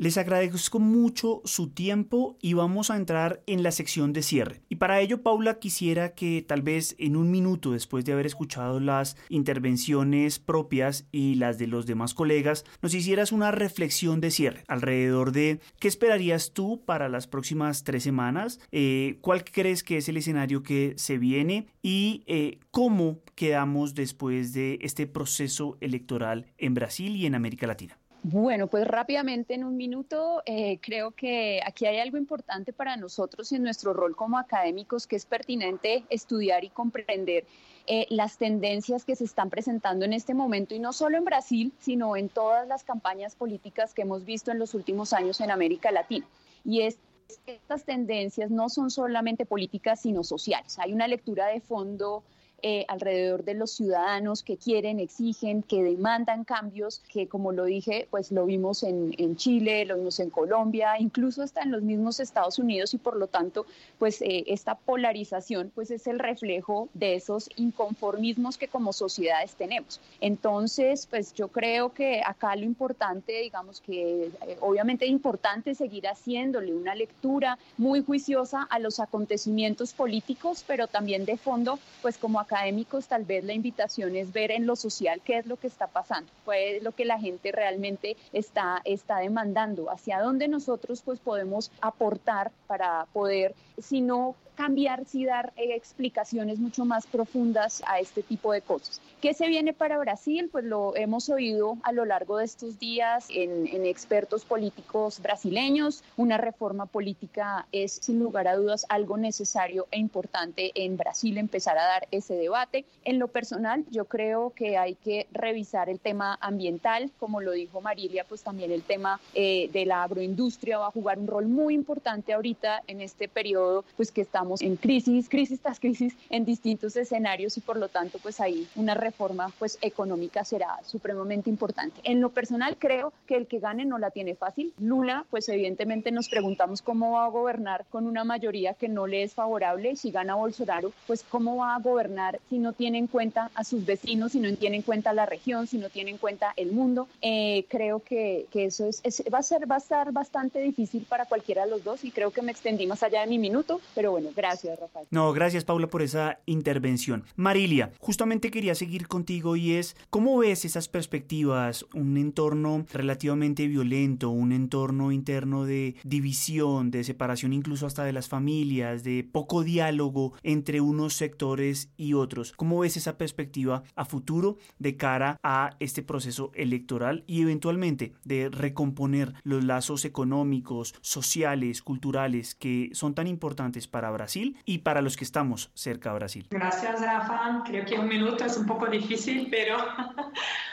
Les agradezco mucho su tiempo y vamos a entrar en la sección de cierre. Y para ello, Paula, quisiera que tal vez en un minuto después de haber escuchado las intervenciones propias y las de los demás colegas, nos hicieras una reflexión de cierre alrededor de qué esperarías tú para las próximas tres semanas, eh, cuál crees que es el escenario que se viene y eh, cómo quedamos después de este proceso electoral en Brasil y en América Latina. Bueno, pues rápidamente en un minuto, eh, creo que aquí hay algo importante para nosotros en nuestro rol como académicos que es pertinente estudiar y comprender eh, las tendencias que se están presentando en este momento y no solo en Brasil, sino en todas las campañas políticas que hemos visto en los últimos años en América Latina. Y es estas tendencias no son solamente políticas, sino sociales. Hay una lectura de fondo eh, alrededor de los ciudadanos que quieren, exigen, que demandan cambios, que como lo dije, pues lo vimos en, en Chile, lo vimos en Colombia, incluso hasta en los mismos Estados Unidos y por lo tanto, pues eh, esta polarización pues es el reflejo de esos inconformismos que como sociedades tenemos. Entonces, pues yo creo que acá lo importante, digamos que eh, obviamente es importante seguir haciéndole una lectura muy juiciosa a los acontecimientos políticos, pero también de fondo, pues como académicos tal vez la invitación es ver en lo social qué es lo que está pasando, qué es lo que la gente realmente está, está demandando, hacia dónde nosotros pues podemos aportar para poder, si no cambiar, si dar eh, explicaciones mucho más profundas a este tipo de cosas. ¿Qué se viene para Brasil? Pues lo hemos oído a lo largo de estos días en, en expertos políticos brasileños. Una reforma política es sin lugar a dudas algo necesario e importante en Brasil empezar a dar ese debate. En lo personal, yo creo que hay que revisar el tema ambiental, como lo dijo Marilia, pues también el tema eh, de la agroindustria va a jugar un rol muy importante ahorita en este periodo, pues que estamos en crisis, crisis tras crisis en distintos escenarios y por lo tanto, pues ahí una reforma pues económica será supremamente importante. En lo personal, creo que el que gane no la tiene fácil. Lula, pues evidentemente nos preguntamos cómo va a gobernar con una mayoría que no le es favorable. Si gana Bolsonaro, pues cómo va a gobernar si no tiene en cuenta a sus vecinos, si no tiene en cuenta la región, si no tiene en cuenta el mundo. Eh, creo que, que eso es, va, a ser, va a estar bastante difícil para cualquiera de los dos y creo que me extendí más allá de mi minuto, pero bueno, gracias Rafael. No, gracias Paula por esa intervención. Marilia, justamente quería seguir contigo y es, ¿cómo ves esas perspectivas? Un entorno relativamente violento, un entorno interno de división, de separación incluso hasta de las familias, de poco diálogo entre unos sectores y otros. ¿Cómo ves esa perspectiva a futuro de cara a este proceso electoral y eventualmente de recomponer los lazos económicos, sociales, culturales que son tan importantes para Brasil y para los que estamos cerca de Brasil? Gracias, Rafa. Creo que un minuto es un poco difícil, pero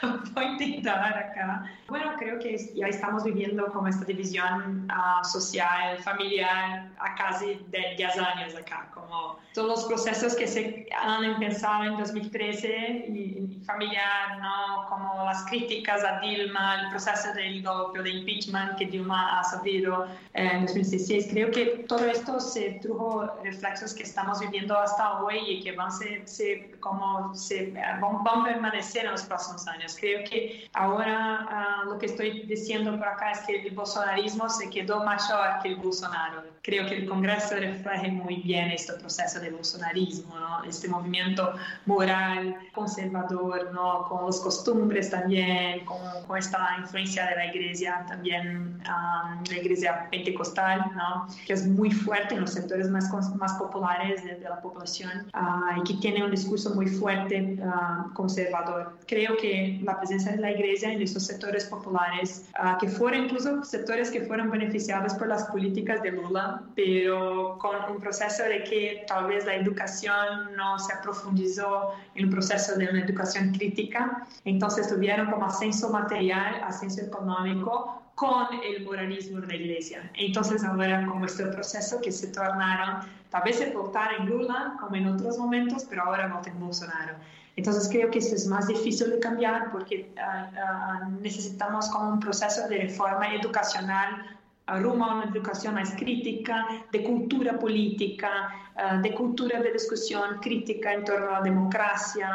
voy a intentar acá. Bueno, creo que ya estamos viviendo como esta división uh, social, familiar, a casi de 10 años acá, como todos los procesos que se han empezado en 2013 y, familiar, ¿no? como las críticas a Dilma, el proceso del golpe de impeachment que Dilma ha sufrido en 2016. Creo que todo esto se trajo reflexos que estamos viviendo hasta hoy y que van, se, se, como se, van, van, a permanecer en los próximos años. Creo que ahora uh, lo que estoy diciendo por acá es que el bolsonarismo se quedó mayor que el Bolsonaro. Creo que el Congreso refleja muy bien este proceso de bolsonarismo, ¿no? este movimiento movimiento moral, conservador, ¿no? con las costumbres también, con, con esta influencia de la iglesia también, um, la iglesia pentecostal, ¿no? que es muy fuerte en los sectores más, más populares de, de la población uh, y que tiene un discurso muy fuerte uh, conservador. Creo que la presencia de la iglesia en esos sectores populares, uh, que fueron incluso sectores que fueron beneficiados por las políticas de Lula, pero con un proceso de que tal vez la educación no se profundizó en el proceso de una educación crítica, entonces tuvieron como ascenso material, ascenso económico con el moralismo de la iglesia. Entonces ahora como este proceso que se tornaron, tal vez se votaron en Lula como en otros momentos, pero ahora votan en Bolsonaro. Entonces creo que eso es más difícil de cambiar porque uh, uh, necesitamos como un proceso de reforma educacional rumbo a una educación más crítica, de cultura política, uh, de cultura de discusión crítica en torno a la democracia.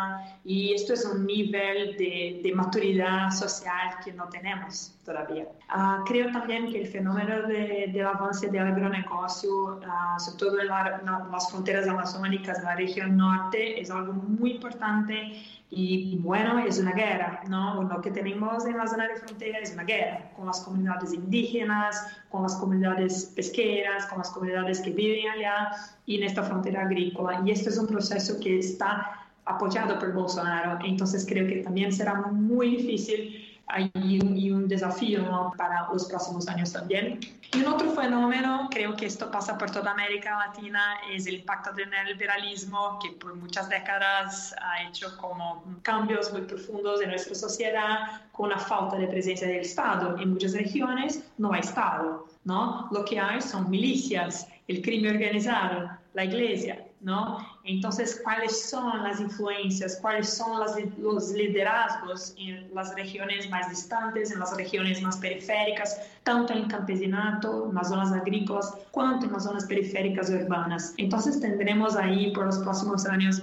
Y esto es un nivel de, de maturidad social que no tenemos todavía. Uh, creo también que el fenómeno de, del avance del agronegocio, uh, sobre todo en, la, en las fronteras amazónicas, la región norte, es algo muy importante y bueno, es una guerra, ¿no? Lo que tenemos en la zona de frontera es una guerra con las comunidades indígenas, con las comunidades pesqueras, con las comunidades que viven allá y esta frontera agrícola. Y esto es un proceso que está apoyado por Bolsonaro. Entonces creo que también será muy difícil y un, y un desafío ¿no? para los próximos años también. Y un otro fenómeno, creo que esto pasa por toda América Latina, es el impacto del neoliberalismo que por muchas décadas ha hecho como cambios muy profundos en nuestra sociedad con la falta de presencia del Estado. En muchas regiones no hay Estado, ¿no? Lo que hay son milicias, el crimen organizado, la iglesia, ¿no? Entonces, ¿cuáles son las influencias? ¿Cuáles son las, los liderazgos en las regiones más distantes, en las regiones más periféricas, tanto en el campesinato, en las zonas agrícolas, cuanto en las zonas periféricas urbanas? Entonces, tendremos ahí por los próximos años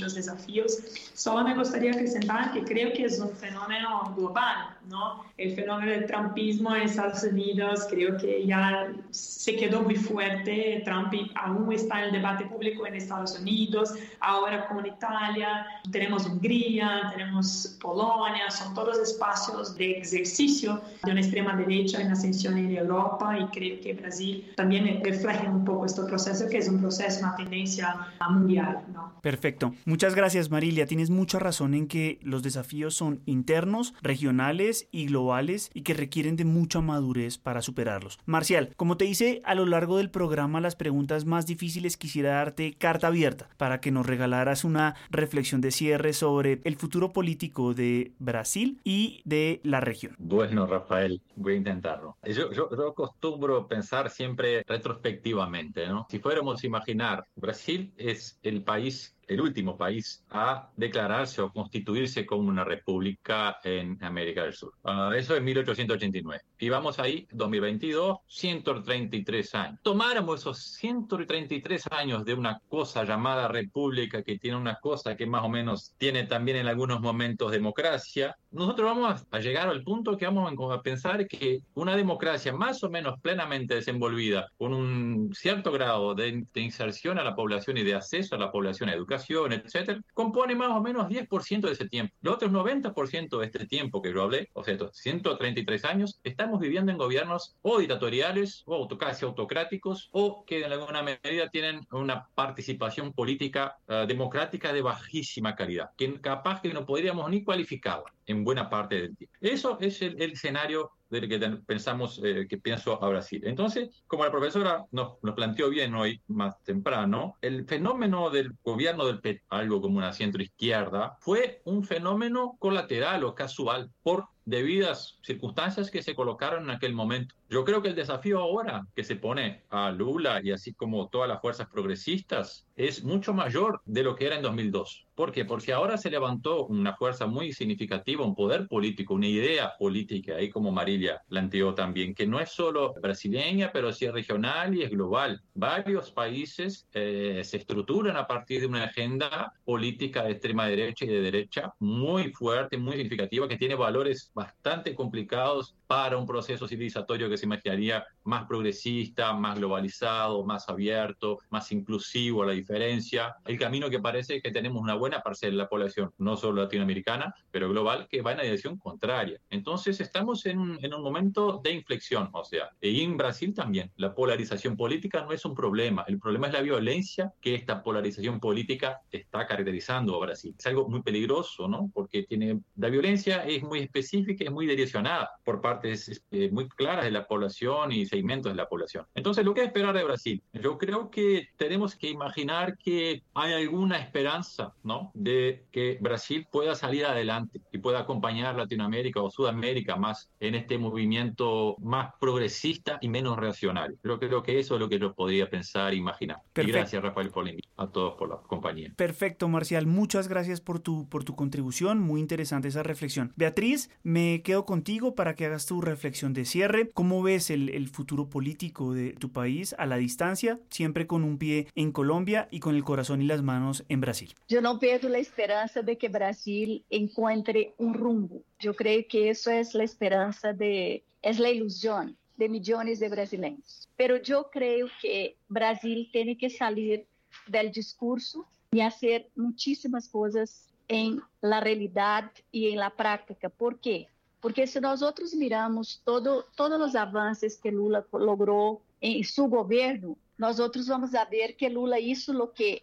muchos desafíos. Solo me gustaría acrescentar que creo que es un fenómeno global, ¿no? El fenómeno del trumpismo en Estados Unidos creo que ya se quedó muy fuerte. Trump aún está en el debate público en Estados Unidos, ahora con Italia, tenemos Hungría, tenemos Polonia, son todos espacios de ejercicio de una extrema derecha en ascensión en Europa y creo que Brasil también refleja un poco este proceso que es un proceso, una tendencia mundial, ¿no? Perfecto. Muchas gracias, Marilia. Tienes mucha razón en que los desafíos son internos, regionales y globales y que requieren de mucha madurez para superarlos. Marcial, como te hice a lo largo del programa las preguntas más difíciles, quisiera darte carta abierta para que nos regalaras una reflexión de cierre sobre el futuro político de Brasil y de la región. Bueno, Rafael, voy a intentarlo. Yo, yo, yo acostumbro pensar siempre retrospectivamente, ¿no? Si fuéramos a imaginar, Brasil es el país el último país a declararse o constituirse como una república en América del Sur. Uh, eso en 1889. Y vamos ahí, 2022, 133 años. Tomáramos esos 133 años de una cosa llamada república, que tiene una cosa que más o menos tiene también en algunos momentos democracia, nosotros vamos a llegar al punto que vamos a pensar que una democracia más o menos plenamente desenvolvida, con un cierto grado de, de inserción a la población y de acceso a la población a educación, etcétera, compone más o menos 10% de ese tiempo. Los otros 90% de este tiempo que yo hablé, o sea, estos 133 años, estamos viviendo en gobiernos o dictatoriales o casi autocráticos o que en alguna medida tienen una participación política uh, democrática de bajísima calidad, que capaz que no podríamos ni cualificarla en buena parte del tiempo. Eso es el, el escenario del que pensamos, eh, que pienso a Brasil. Entonces, como la profesora nos, nos, planteó bien hoy, más temprano, el fenómeno del gobierno del PT, algo como una centro izquierda, fue un fenómeno colateral o casual por debidas circunstancias que se colocaron en aquel momento. Yo creo que el desafío ahora que se pone a Lula y así como todas las fuerzas progresistas es mucho mayor de lo que era en 2002. ¿Por qué? Porque ahora se levantó una fuerza muy significativa, un poder político, una idea política, ahí como Marilia planteó también, que no es solo brasileña, pero sí es regional y es global. Varios países eh, se estructuran a partir de una agenda política de extrema derecha y de derecha muy fuerte, muy significativa, que tiene valores bastante complicados para un proceso civilizatorio que se imaginaría más progresista, más globalizado, más abierto, más inclusivo a la diferencia. El camino que parece que tenemos una buena parcela de la población, no solo latinoamericana, pero global, que va en la dirección contraria. Entonces estamos en un, en un momento de inflexión, o sea, y en Brasil también, la polarización política no es un problema, el problema es la violencia que esta polarización política está caracterizando a Brasil. Es algo muy peligroso, ¿no? Porque tiene, la violencia es muy específica, es muy direccionada por partes eh, muy claras de la población y segmentos de la población. Entonces, ¿lo que esperar de Brasil? Yo creo que tenemos que imaginar que hay alguna esperanza, ¿no? De que Brasil pueda salir adelante y pueda acompañar Latinoamérica o Sudamérica más en este movimiento más progresista y menos reaccionario. Yo creo que eso es lo que yo podría pensar imaginar. Y gracias, Rafael, por a todos por la compañía. Perfecto, Marcial. Muchas gracias por tu, por tu contribución. Muy interesante esa reflexión. Beatriz, me quedo contigo para que hagas tu reflexión de cierre. ¿Cómo ves el, futuro político de tu país a la distancia, siempre con un pie en Colombia y con el corazón y las manos en Brasil? Yo no pierdo la esperanza de que Brasil encuentre un rumbo. Yo creo que eso es la esperanza de, es la ilusión de millones de brasileños. Pero yo creo que Brasil tiene que salir del discurso y hacer muchísimas cosas en la realidad y en la práctica. ¿Por qué? Porque si nosotros miramos todo, todos los avances que Lula logró en su gobierno, nosotros vamos a ver que Lula hizo lo que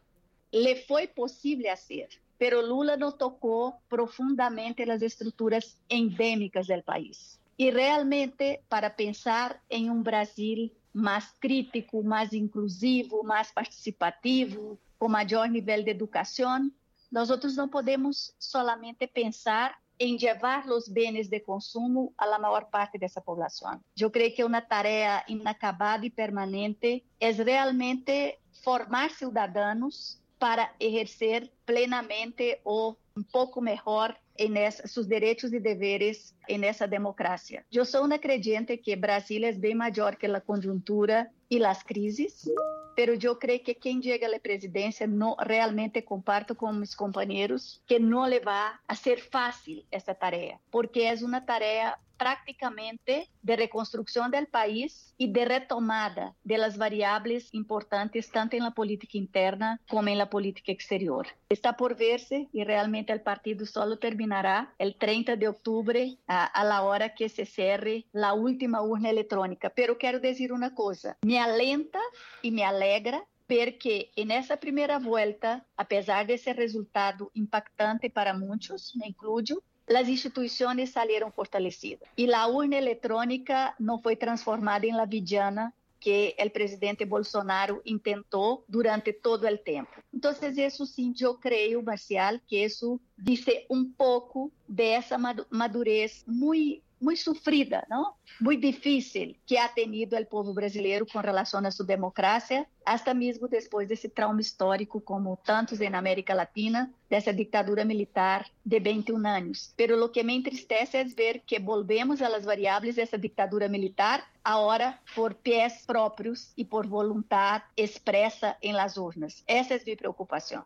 le fue posible hacer. Pero Lula no tocó profundamente las estructuras endémicas del país. Y realmente, para pensar en un Brasil más crítico, más inclusivo, más participativo, com maior nível de educação, nós outros não podemos solamente pensar em levar os bens de consumo à maior parte dessa população. Eu creio que uma tarefa inacabada e permanente é realmente formar cidadãos para exercer plenamente ou um pouco melhor em seus direitos e deveres nessa democracia. Eu sou uma crente que Brasil é bem maior que a conjuntura e as crises, pero eu creio que quem chega à presidência não realmente comparto com meus companheiros que não lhe vai a ser fácil essa tarefa, porque é uma tarefa prácticamente de reconstrucción del país y de retomada de las variables importantes tanto en la política interna como en la política exterior. Está por verse y realmente el partido solo terminará el 30 de octubre a, la hora que se cierre la última urna electrónica. Pero quiero decir una cosa, me alenta y me alegra ver que en esa primera vuelta, a pesar de ese resultado impactante para muchos, me incluyo, las instituciones salieron fortalecidas y la urna electrónica no fue transformada en la villana que el presidente Bolsonaro intentó durante todo el tiempo. Entonces, eso sí, yo creo, Marcial, que eso dice un poco de esa madurez muy muy sufrida, ¿no? Muy difícil que ha tenido el pueblo brasileño con relación a su democracia, hasta mismo después de ese trauma histórico, como tantos en América Latina, de esa dictadura militar de 21 años. Pero lo que me entristece es ver que volvemos a las variables dictadura militar, ahora por pies propios y por voluntad expresa en las urnas. Esa es mi preocupación.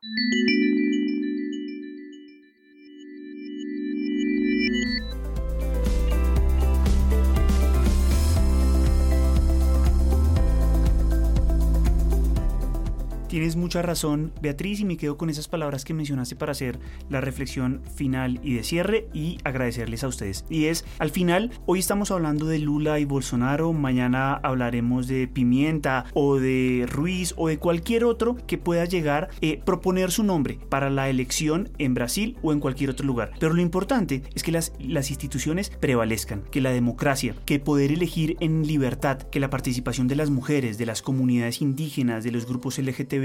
Tienes mucha razón, Beatriz, y me quedo con esas palabras que mencionaste para hacer la reflexión final y de cierre y agradecerles a ustedes. Y es, al final, hoy estamos hablando de Lula y Bolsonaro, mañana hablaremos de Pimienta o de Ruiz o de cualquier otro que pueda llegar a eh, proponer su nombre para la elección en Brasil o en cualquier otro lugar. Pero lo importante es que las, las instituciones prevalezcan, que la democracia, que poder elegir en libertad, que la participación de las mujeres, de las comunidades indígenas, de los grupos LGTB,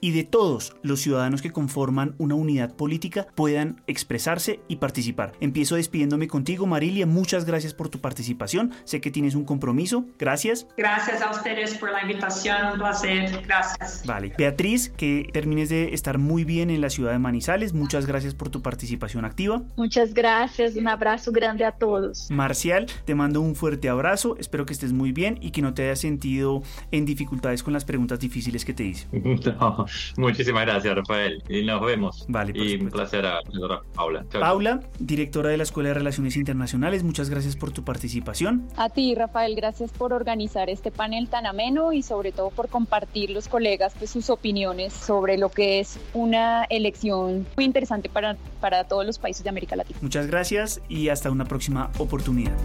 y de todos los ciudadanos que conforman una unidad política puedan expresarse y participar. Empiezo despidiéndome contigo, Marilia. Muchas gracias por tu participación. Sé que tienes un compromiso. Gracias. Gracias a ustedes por la invitación. Un placer. Gracias. Vale. Beatriz, que termines de estar muy bien en la ciudad de Manizales. Muchas gracias por tu participación activa. Muchas gracias. Un abrazo grande a todos. Marcial, te mando un fuerte abrazo. Espero que estés muy bien y que no te hayas sentido en dificultades con las preguntas difíciles que te hice. muchísimas gracias, Rafael. Y nos vemos. Vale, y un placer a Paula. Paula, directora de la Escuela de Relaciones Internacionales, muchas gracias por tu participación. A ti, Rafael, gracias por organizar este panel tan ameno y sobre todo por compartir los colegas pues, sus opiniones sobre lo que es una elección muy interesante para, para todos los países de América Latina. Muchas gracias y hasta una próxima oportunidad.